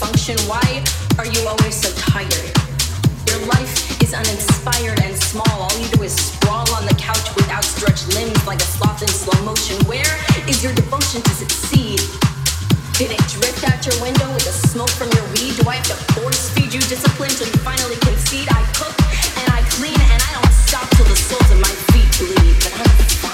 motion? Why are you always so tired? Your life is uninspired and small. All you do is sprawl on the couch with outstretched limbs like a sloth in slow motion. Where is your devotion to succeed? Did it drift out your window with the smoke from your weed? Do I have to force feed you discipline till you finally concede? I cook and I clean and I don't stop till the soles of my feet bleed. But I'm fine.